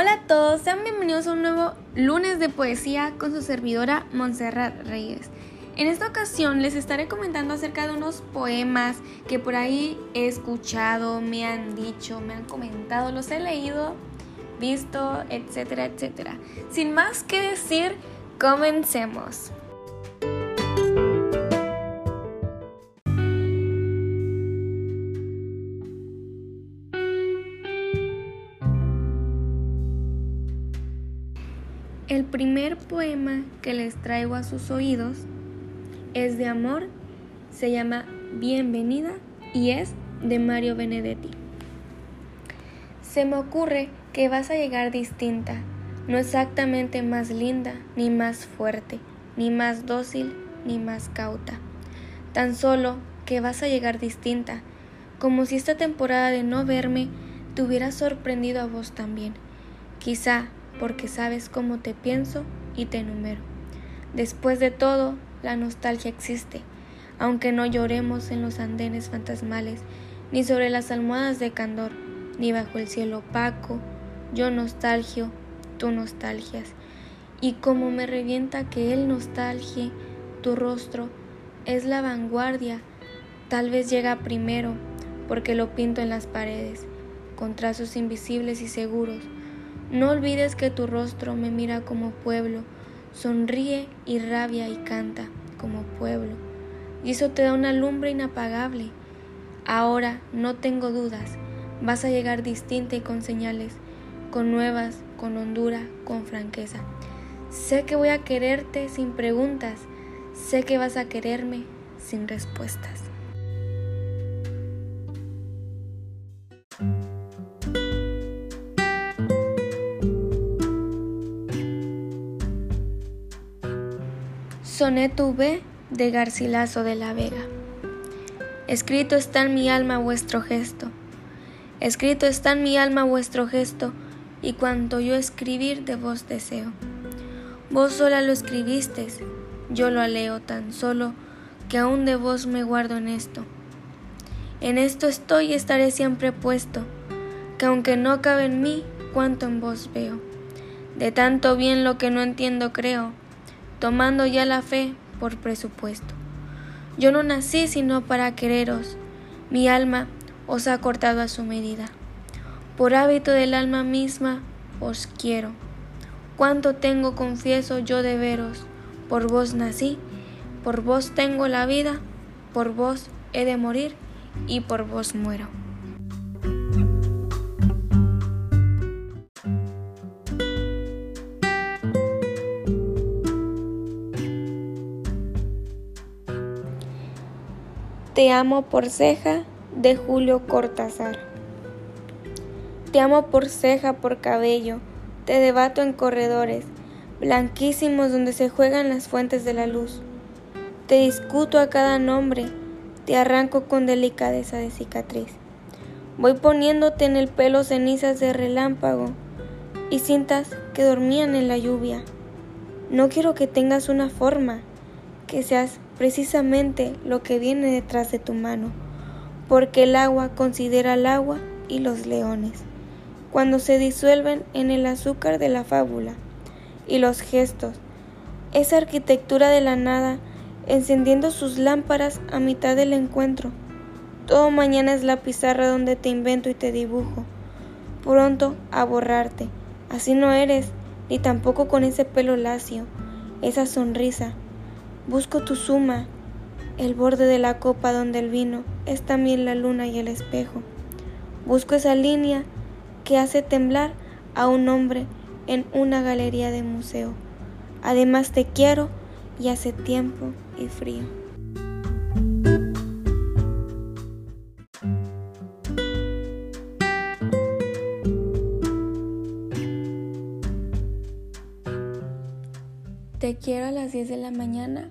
Hola a todos, sean bienvenidos a un nuevo lunes de poesía con su servidora Montserrat Reyes. En esta ocasión les estaré comentando acerca de unos poemas que por ahí he escuchado, me han dicho, me han comentado, los he leído, visto, etcétera, etcétera. Sin más que decir, comencemos. Primer poema que les traigo a sus oídos es de amor, se llama Bienvenida y es de Mario Benedetti. Se me ocurre que vas a llegar distinta, no exactamente más linda, ni más fuerte, ni más dócil, ni más cauta. Tan solo que vas a llegar distinta, como si esta temporada de no verme te hubiera sorprendido a vos también. Quizá porque sabes cómo te pienso y te enumero. Después de todo, la nostalgia existe, aunque no lloremos en los andenes fantasmales, ni sobre las almohadas de candor, ni bajo el cielo opaco, yo nostalgio, tú nostalgias, y como me revienta que él nostalgie, tu rostro es la vanguardia, tal vez llega primero, porque lo pinto en las paredes, con trazos invisibles y seguros, no olvides que tu rostro me mira como pueblo, sonríe y rabia y canta como pueblo, y eso te da una lumbre inapagable. Ahora no tengo dudas, vas a llegar distinta y con señales, con nuevas, con hondura, con franqueza. Sé que voy a quererte sin preguntas, sé que vas a quererme sin respuestas. Soneto V de Garcilaso de la Vega. Escrito está en mi alma vuestro gesto, escrito está en mi alma vuestro gesto, y cuanto yo escribir de vos deseo. Vos sola lo escribisteis, yo lo aleo tan solo que aún de vos me guardo en esto. En esto estoy y estaré siempre puesto, que aunque no cabe en mí, cuanto en vos veo. De tanto bien lo que no entiendo creo, tomando ya la fe por presupuesto. Yo no nací sino para quereros, mi alma os ha cortado a su medida. Por hábito del alma misma os quiero. Cuánto tengo, confieso yo de veros, por vos nací, por vos tengo la vida, por vos he de morir y por vos muero. Te amo por ceja de Julio Cortázar. Te amo por ceja, por cabello, te debato en corredores blanquísimos donde se juegan las fuentes de la luz. Te discuto a cada nombre, te arranco con delicadeza de cicatriz. Voy poniéndote en el pelo cenizas de relámpago y cintas que dormían en la lluvia. No quiero que tengas una forma, que seas precisamente lo que viene detrás de tu mano, porque el agua considera el agua y los leones, cuando se disuelven en el azúcar de la fábula, y los gestos, esa arquitectura de la nada, encendiendo sus lámparas a mitad del encuentro. Todo mañana es la pizarra donde te invento y te dibujo, pronto a borrarte. Así no eres, ni tampoco con ese pelo lacio, esa sonrisa, Busco tu suma, el borde de la copa donde el vino es también la luna y el espejo. Busco esa línea que hace temblar a un hombre en una galería de museo. Además te quiero y hace tiempo y frío. Te quiero a las 10 de la mañana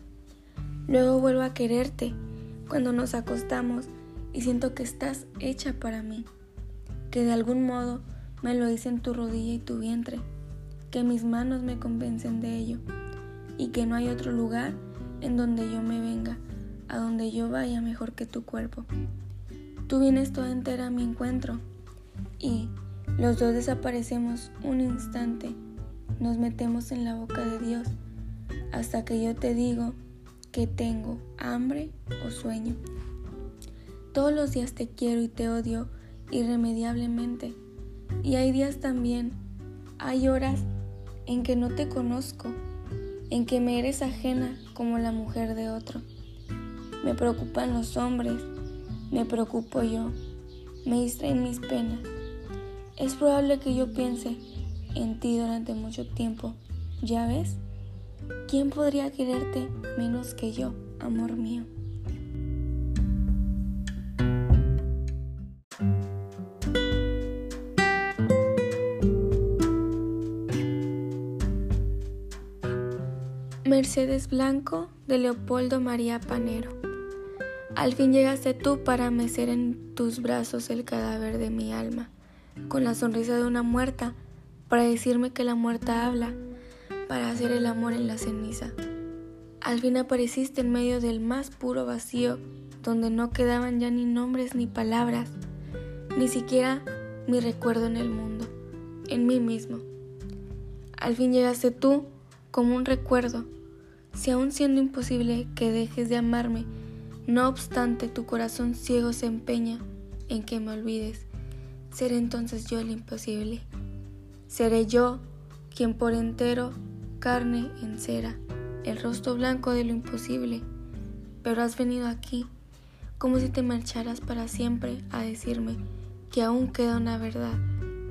Luego vuelvo a quererte cuando nos acostamos y siento que estás hecha para mí, que de algún modo me lo hice en tu rodilla y tu vientre, que mis manos me convencen de ello y que no hay otro lugar en donde yo me venga, a donde yo vaya mejor que tu cuerpo. Tú vienes toda entera a mi encuentro y los dos desaparecemos un instante, nos metemos en la boca de Dios hasta que yo te digo que tengo hambre o sueño. Todos los días te quiero y te odio irremediablemente. Y hay días también, hay horas en que no te conozco, en que me eres ajena como la mujer de otro. Me preocupan los hombres, me preocupo yo, me distraen mis penas. Es probable que yo piense en ti durante mucho tiempo. ¿Ya ves? ¿Quién podría quererte menos que yo, amor mío? Mercedes Blanco de Leopoldo María Panero. Al fin llegaste tú para mecer en tus brazos el cadáver de mi alma con la sonrisa de una muerta, para decirme que la muerta habla, para hacer el amor en la ceniza. Al fin apareciste en medio del más puro vacío, donde no quedaban ya ni nombres ni palabras, ni siquiera mi recuerdo en el mundo, en mí mismo. Al fin llegaste tú como un recuerdo, si aún siendo imposible que dejes de amarme, no obstante tu corazón ciego se empeña en que me olvides seré entonces yo el imposible. Seré yo quien por entero carne en cera, el rostro blanco de lo imposible. Pero has venido aquí como si te marcharas para siempre a decirme que aún queda una verdad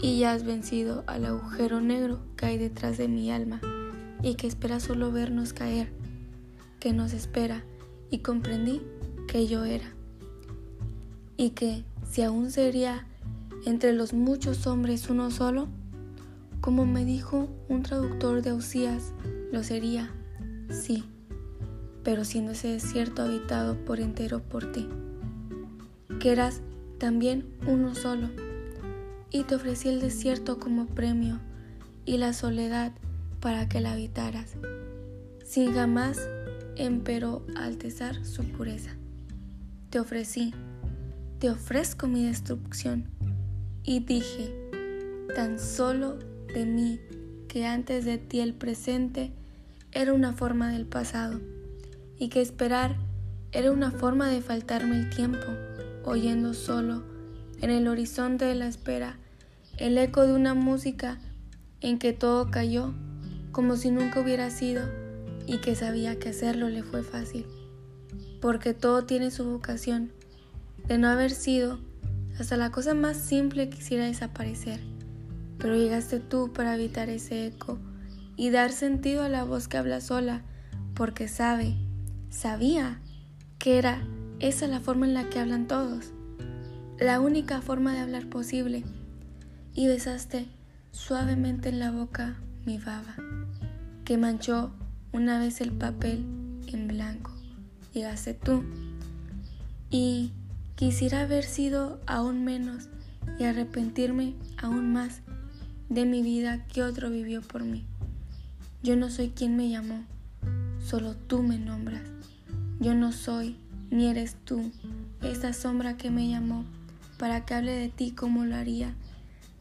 y ya has vencido al agujero negro que hay detrás de mi alma y que espera solo vernos caer, que nos espera y comprendí que yo era y que si aún sería entre los muchos hombres uno solo? Como me dijo un traductor de Ausías, lo sería, sí, pero siendo ese desierto habitado por entero por ti, que eras también uno solo, y te ofrecí el desierto como premio y la soledad para que la habitaras, sin jamás empero altezar su pureza. Te ofrecí, te ofrezco mi destrucción y dije, tan solo de mí que antes de ti el presente era una forma del pasado y que esperar era una forma de faltarme el tiempo, oyendo solo en el horizonte de la espera el eco de una música en que todo cayó como si nunca hubiera sido y que sabía que hacerlo le fue fácil, porque todo tiene su vocación, de no haber sido hasta la cosa más simple quisiera desaparecer, pero llegaste tú para evitar ese eco y dar sentido a la voz que habla sola, porque sabe, sabía que era esa la forma en la que hablan todos, la única forma de hablar posible, y besaste suavemente en la boca mi baba, que manchó una vez el papel en blanco. Llegaste tú y Quisiera haber sido aún menos y arrepentirme aún más de mi vida que otro vivió por mí. Yo no soy quien me llamó, solo tú me nombras. Yo no soy, ni eres tú, esa sombra que me llamó para que hable de ti como lo haría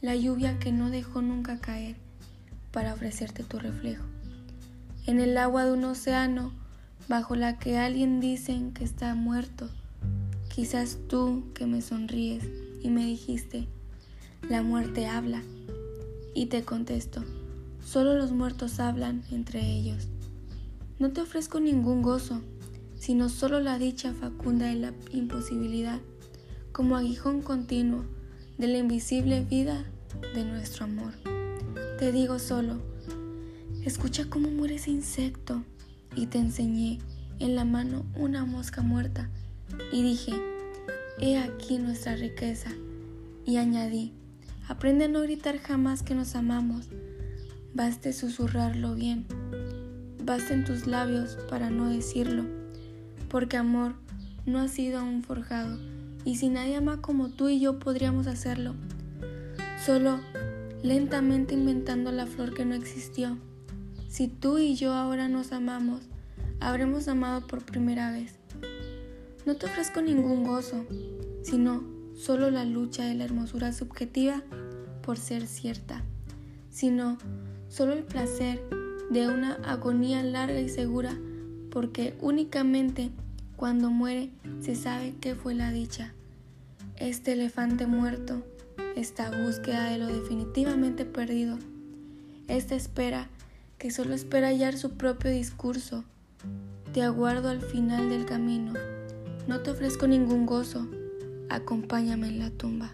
la lluvia que no dejó nunca caer para ofrecerte tu reflejo. En el agua de un océano bajo la que alguien dicen que está muerto, Quizás tú que me sonríes y me dijiste, la muerte habla. Y te contesto, solo los muertos hablan entre ellos. No te ofrezco ningún gozo, sino solo la dicha facunda de la imposibilidad, como aguijón continuo de la invisible vida de nuestro amor. Te digo solo, escucha cómo muere ese insecto, y te enseñé en la mano una mosca muerta y dije, he aquí nuestra riqueza. Y añadí, aprende a no gritar jamás que nos amamos, baste susurrarlo bien, basten tus labios para no decirlo, porque amor no ha sido aún forjado, y si nadie ama como tú y yo podríamos hacerlo, solo lentamente inventando la flor que no existió. Si tú y yo ahora nos amamos, habremos amado por primera vez. No te ofrezco ningún gozo, sino solo la lucha de la hermosura subjetiva por ser cierta, sino solo el placer de una agonía larga y segura, porque únicamente cuando muere se sabe qué fue la dicha. Este elefante muerto, esta búsqueda de lo definitivamente perdido, esta espera que solo espera hallar su propio discurso. Te aguardo al final del camino. No te ofrezco ningún gozo. Acompáñame en la tumba.